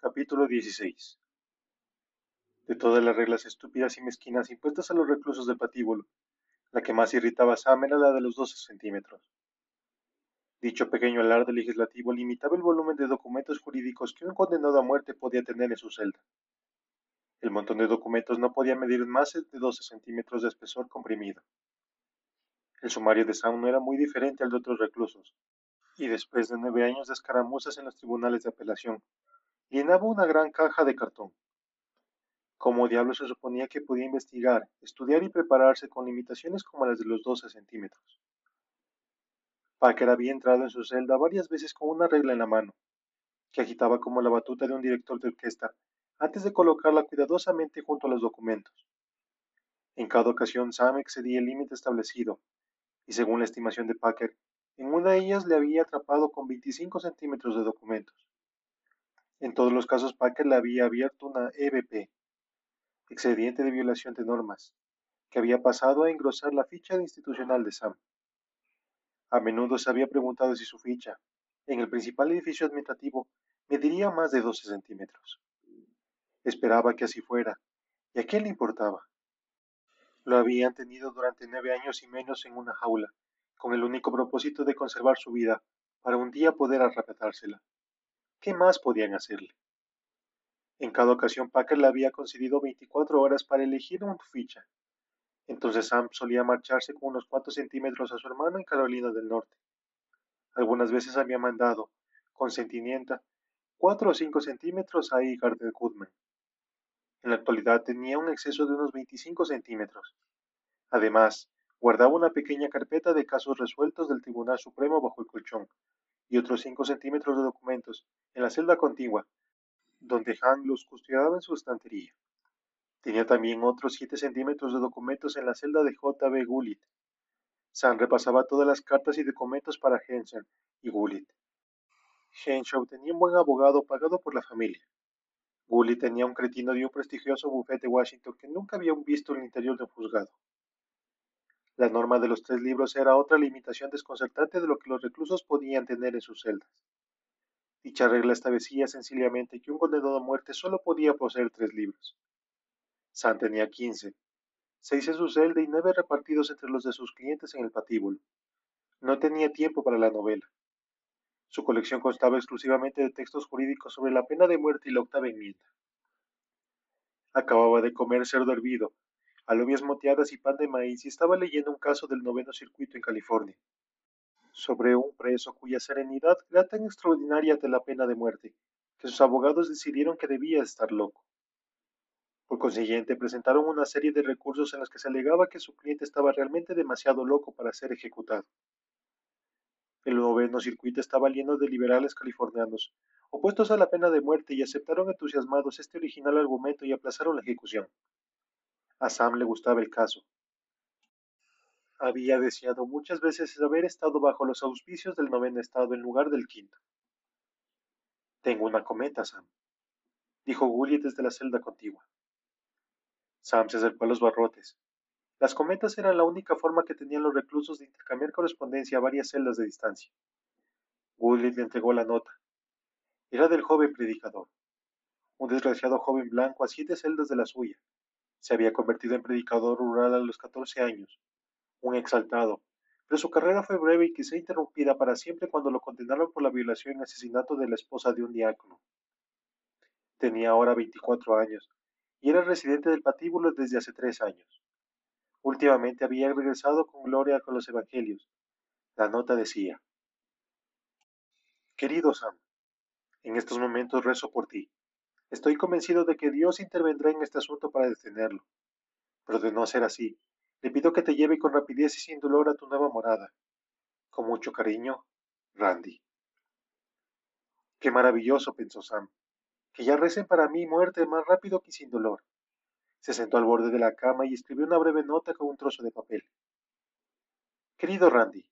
Capítulo 16 De todas las reglas estúpidas y mezquinas impuestas a los reclusos del patíbulo, la que más irritaba a Sam era la de los 12 centímetros. Dicho pequeño alarde legislativo limitaba el volumen de documentos jurídicos que un condenado a muerte podía tener en su celda. El montón de documentos no podía medir más de 12 centímetros de espesor comprimido. El sumario de Sam no era muy diferente al de otros reclusos, y después de nueve años de escaramuzas en los tribunales de apelación, llenaba una gran caja de cartón. Como diablo se suponía que podía investigar, estudiar y prepararse con limitaciones como las de los 12 centímetros? Packer había entrado en su celda varias veces con una regla en la mano, que agitaba como la batuta de un director de orquesta, antes de colocarla cuidadosamente junto a los documentos. En cada ocasión Sam excedía el límite establecido, y según la estimación de Packer, en una de ellas le había atrapado con 25 centímetros de documentos. En todos los casos Packer le había abierto una EBP, expediente de violación de normas, que había pasado a engrosar la ficha institucional de Sam. A menudo se había preguntado si su ficha, en el principal edificio administrativo, mediría más de 12 centímetros. Esperaba que así fuera, y a qué le importaba. Lo habían tenido durante nueve años y menos en una jaula, con el único propósito de conservar su vida, para un día poder arrebatársela. ¿Qué más podían hacerle? En cada ocasión Packer le había concedido 24 horas para elegir una ficha, entonces Sam solía marcharse con unos cuantos centímetros a su hermano en Carolina del Norte. Algunas veces había mandado, con sentimiento, cuatro o cinco centímetros a Igar de Goodman. En la actualidad tenía un exceso de unos 25 centímetros. Además, guardaba una pequeña carpeta de casos resueltos del Tribunal Supremo bajo el colchón y otros cinco centímetros de documentos en la celda contigua, donde Han los custodiaba en su estantería. Tenía también otros siete centímetros de documentos en la celda de J. B. Gullit. Sam repasaba todas las cartas y documentos para Henshaw y Gullit. Henshaw tenía un buen abogado pagado por la familia. Gullit tenía un cretino de un prestigioso bufete de Washington que nunca había visto el interior de un juzgado. La norma de los tres libros era otra limitación desconcertante de lo que los reclusos podían tener en sus celdas. Dicha regla establecía sencillamente que un condenado a muerte solo podía poseer tres libros. Sam tenía quince, seis en su celda y nueve repartidos entre los de sus clientes en el patíbulo. No tenía tiempo para la novela. Su colección constaba exclusivamente de textos jurídicos sobre la pena de muerte y la octava enmienda. Acababa de comer cerdo hervido, alobias moteadas y pan de maíz y estaba leyendo un caso del noveno circuito en California, sobre un preso cuya serenidad era tan extraordinaria ante la pena de muerte, que sus abogados decidieron que debía estar loco. Por consiguiente, presentaron una serie de recursos en los que se alegaba que su cliente estaba realmente demasiado loco para ser ejecutado. El noveno circuito estaba lleno de liberales californianos, opuestos a la pena de muerte y aceptaron entusiasmados este original argumento y aplazaron la ejecución. A Sam le gustaba el caso. Había deseado muchas veces haber estado bajo los auspicios del noveno estado en lugar del quinto. Tengo una cometa, Sam, dijo Gully desde la celda contigua. Sam se acercó a los barrotes. Las cometas eran la única forma que tenían los reclusos de intercambiar correspondencia a varias celdas de distancia. Woodley le entregó la nota. Era del joven predicador, un desgraciado joven blanco a siete celdas de la suya. Se había convertido en predicador rural a los catorce años, un exaltado, pero su carrera fue breve y quizá interrumpida para siempre cuando lo condenaron por la violación y asesinato de la esposa de un diácono. Tenía ahora veinticuatro años y era residente del patíbulo desde hace tres años. Últimamente había regresado con gloria con los evangelios. La nota decía, Querido Sam, en estos momentos rezo por ti. Estoy convencido de que Dios intervendrá en este asunto para detenerlo. Pero de no ser así, le pido que te lleve con rapidez y sin dolor a tu nueva morada. Con mucho cariño, Randy. Qué maravilloso, pensó Sam que ya recen para mí muerte más rápido que sin dolor. Se sentó al borde de la cama y escribió una breve nota con un trozo de papel. Querido Randy,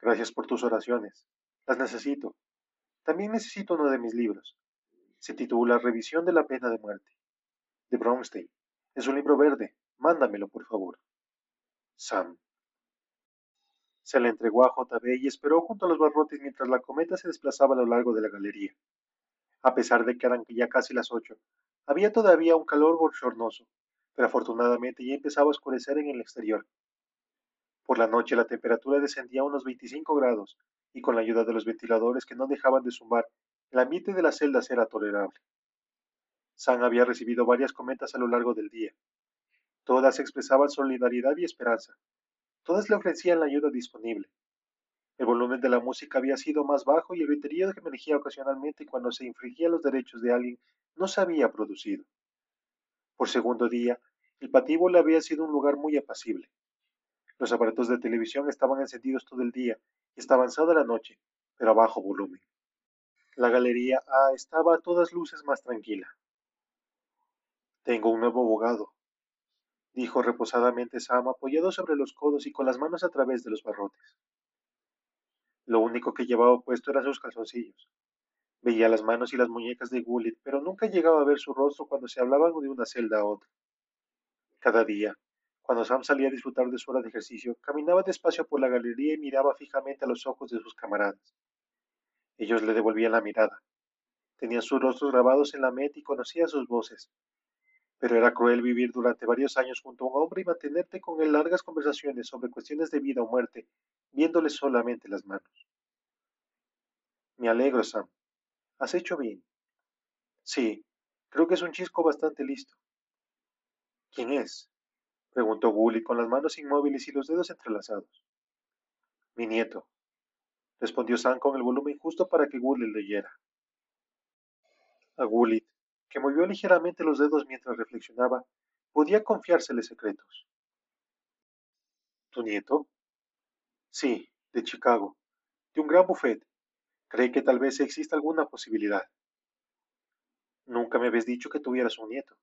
gracias por tus oraciones. Las necesito. También necesito uno de mis libros. Se titula Revisión de la pena de muerte. De Bronstein. Es un libro verde. Mándamelo, por favor. Sam. Se le entregó a JB y esperó junto a los barrotes mientras la cometa se desplazaba a lo largo de la galería. A pesar de que eran ya casi las ocho, había todavía un calor bochornoso, pero afortunadamente ya empezaba a oscurecer en el exterior. Por la noche la temperatura descendía a unos 25 grados, y con la ayuda de los ventiladores que no dejaban de zumbar, el ambiente de las celdas era tolerable. Sam había recibido varias cometas a lo largo del día. Todas expresaban solidaridad y esperanza. Todas le ofrecían la ayuda disponible. El volumen de la música había sido más bajo y el griterío que emergía ocasionalmente cuando se infringía los derechos de alguien no se había producido. Por segundo día, el patíbulo había sido un lugar muy apacible. Los aparatos de televisión estaban encendidos todo el día y estaba avanzada la noche, pero a bajo volumen. La galería A estaba a todas luces más tranquila. Tengo un nuevo abogado, dijo reposadamente Sam apoyado sobre los codos y con las manos a través de los barrotes. Lo único que llevaba puesto eran sus calzoncillos. Veía las manos y las muñecas de Gullit, pero nunca llegaba a ver su rostro cuando se hablaban de una celda a otra. Cada día, cuando Sam salía a disfrutar de su hora de ejercicio, caminaba despacio por la galería y miraba fijamente a los ojos de sus camaradas. Ellos le devolvían la mirada. Tenían sus rostros grabados en la mente y conocía sus voces, pero era cruel vivir durante varios años junto a un hombre y mantenerte con él largas conversaciones sobre cuestiones de vida o muerte, viéndole solamente las manos. Me alegro, Sam. Has hecho bien. Sí, creo que es un chisco bastante listo. ¿Quién es? preguntó Gully con las manos inmóviles y los dedos entrelazados. Mi nieto, respondió Sam con el volumen justo para que Gully leyera. A Gullit que movió ligeramente los dedos mientras reflexionaba, podía confiársele secretos. ¿Tu nieto? Sí, de Chicago, de un gran buffet. ¿Cree que tal vez exista alguna posibilidad? Nunca me habías dicho que tuvieras un nieto.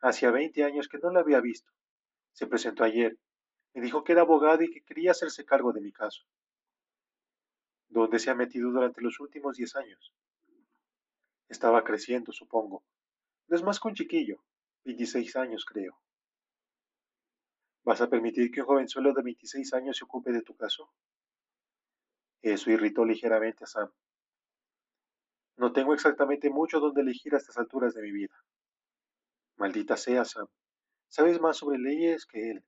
Hacía veinte años que no le había visto. Se presentó ayer. Me dijo que era abogado y que quería hacerse cargo de mi caso. ¿Dónde se ha metido durante los últimos diez años? Estaba creciendo, supongo. No es más que un chiquillo. 26 años, creo. ¿Vas a permitir que un jovenzuelo de 26 años se ocupe de tu caso? Eso irritó ligeramente a Sam. No tengo exactamente mucho donde elegir a estas alturas de mi vida. Maldita sea, Sam. Sabes más sobre leyes que él.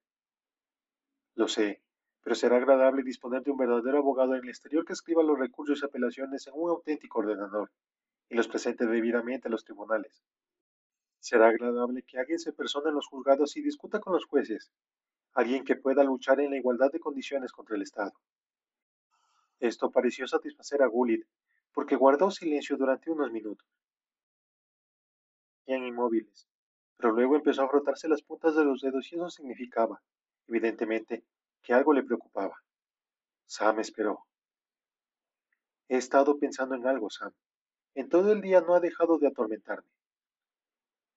Lo sé, pero será agradable disponer de un verdadero abogado en el exterior que escriba los recursos y apelaciones en un auténtico ordenador y los presente debidamente a los tribunales. Será agradable que alguien se persone en los juzgados y discuta con los jueces, alguien que pueda luchar en la igualdad de condiciones contra el Estado. Esto pareció satisfacer a Gullit, porque guardó silencio durante unos minutos. Bien inmóviles, pero luego empezó a frotarse las puntas de los dedos y eso significaba, evidentemente, que algo le preocupaba. Sam esperó. He estado pensando en algo, Sam, en todo el día no ha dejado de atormentarme.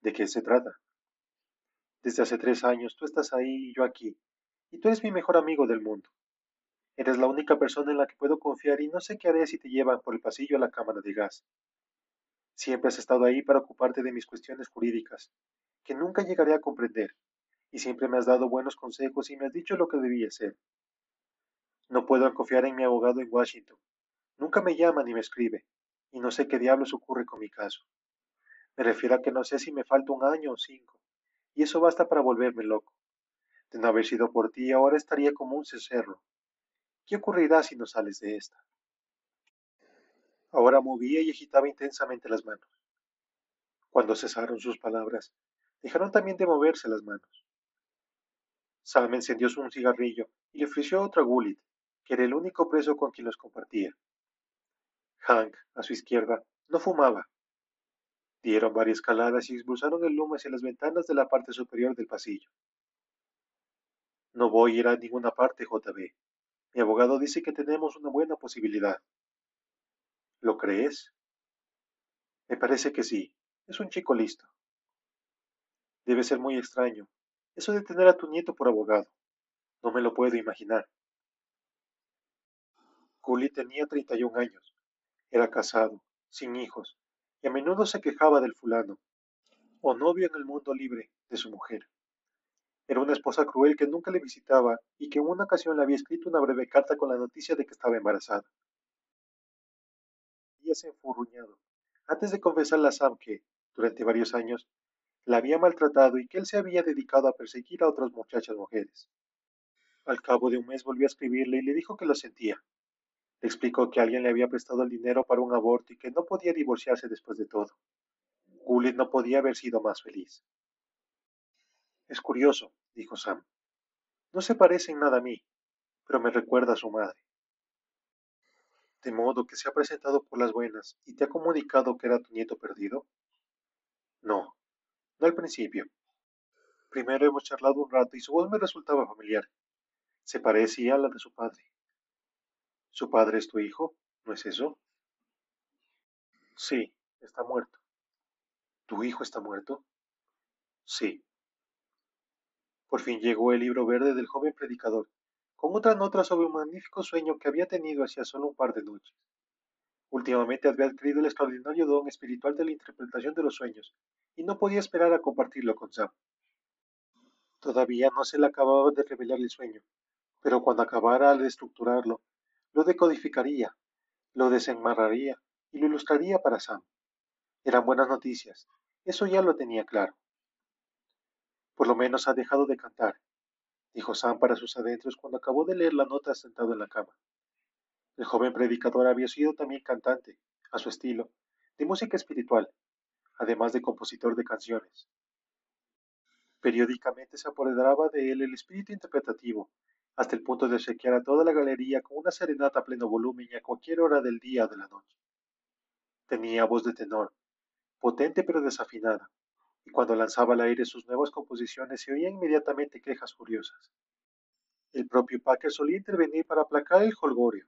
¿De qué se trata? Desde hace tres años tú estás ahí y yo aquí, y tú eres mi mejor amigo del mundo. Eres la única persona en la que puedo confiar y no sé qué haré si te llevan por el pasillo a la cámara de gas. Siempre has estado ahí para ocuparte de mis cuestiones jurídicas, que nunca llegaré a comprender, y siempre me has dado buenos consejos y me has dicho lo que debía hacer. No puedo confiar en mi abogado en Washington. Nunca me llama ni me escribe, y no sé qué diablos ocurre con mi caso. Me refiero a que no sé si me falta un año o cinco, y eso basta para volverme loco. De no haber sido por ti, ahora estaría como un cencerro. ¿Qué ocurrirá si no sales de esta? Ahora movía y agitaba intensamente las manos. Cuando cesaron sus palabras, dejaron también de moverse las manos. Sam encendió un cigarrillo y le ofreció otro a Gullit, que era el único preso con quien los compartía. Hank, a su izquierda, no fumaba. Dieron varias escaladas y expulsaron el humo hacia las ventanas de la parte superior del pasillo. No voy a ir a ninguna parte, JB. Mi abogado dice que tenemos una buena posibilidad. ¿Lo crees? Me parece que sí. Es un chico listo. Debe ser muy extraño. Eso de tener a tu nieto por abogado. No me lo puedo imaginar. Cully tenía 31 años. Era casado, sin hijos, y a menudo se quejaba del fulano, o novio en el mundo libre, de su mujer. Era una esposa cruel que nunca le visitaba y que en una ocasión le había escrito una breve carta con la noticia de que estaba embarazada. Había se enfurruñado, antes de confesarle a Sam que, durante varios años, la había maltratado y que él se había dedicado a perseguir a otras muchachas mujeres. Al cabo de un mes volvió a escribirle y le dijo que lo sentía. Le explicó que alguien le había prestado el dinero para un aborto y que no podía divorciarse después de todo. Gullit no podía haber sido más feliz. Es curioso, dijo Sam. No se parece en nada a mí, pero me recuerda a su madre. De modo que se ha presentado por las buenas y te ha comunicado que era tu nieto perdido. No, al principio. Primero hemos charlado un rato y su voz me resultaba familiar. Se parecía a la de su padre. ¿Su padre es tu hijo? ¿No es eso? Sí, está muerto. ¿Tu hijo está muerto? Sí. Por fin llegó el libro verde del joven predicador, con otra nota sobre un magnífico sueño que había tenido hacía solo un par de noches. Últimamente había adquirido el extraordinario don espiritual de la interpretación de los sueños, y no podía esperar a compartirlo con Sam. Todavía no se le acababa de revelar el sueño, pero cuando acabara de estructurarlo, lo decodificaría, lo desenmarraría y lo ilustraría para Sam. Eran buenas noticias, eso ya lo tenía claro. Por lo menos ha dejado de cantar, dijo Sam para sus adentros cuando acabó de leer la nota sentado en la cama. El joven predicador había sido también cantante, a su estilo, de música espiritual, además de compositor de canciones. Periódicamente se apoderaba de él el espíritu interpretativo, hasta el punto de obsequiar a toda la galería con una serenata a pleno volumen y a cualquier hora del día o de la noche. Tenía voz de tenor, potente pero desafinada, y cuando lanzaba al aire sus nuevas composiciones se oían inmediatamente quejas furiosas. El propio Packer solía intervenir para aplacar el holgorio.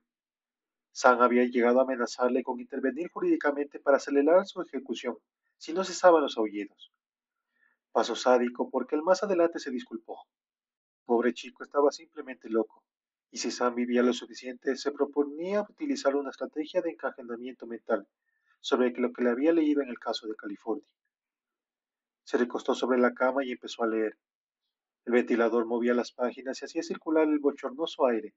Sam había llegado a amenazarle con intervenir jurídicamente para acelerar su ejecución, si no cesaban los aullidos. Paso sádico porque él más adelante se disculpó. Pobre chico estaba simplemente loco, y si Sam vivía lo suficiente, se proponía utilizar una estrategia de encadenamiento mental sobre lo que le había leído en el caso de California. Se recostó sobre la cama y empezó a leer. El ventilador movía las páginas y hacía circular el bochornoso aire,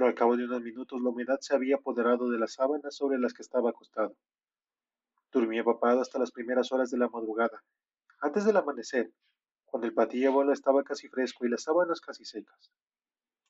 pero al cabo de unos minutos la humedad se había apoderado de las sábanas sobre las que estaba acostado. Durmió empapado hasta las primeras horas de la madrugada, antes del amanecer, cuando el patíbulo estaba casi fresco y las sábanas casi secas.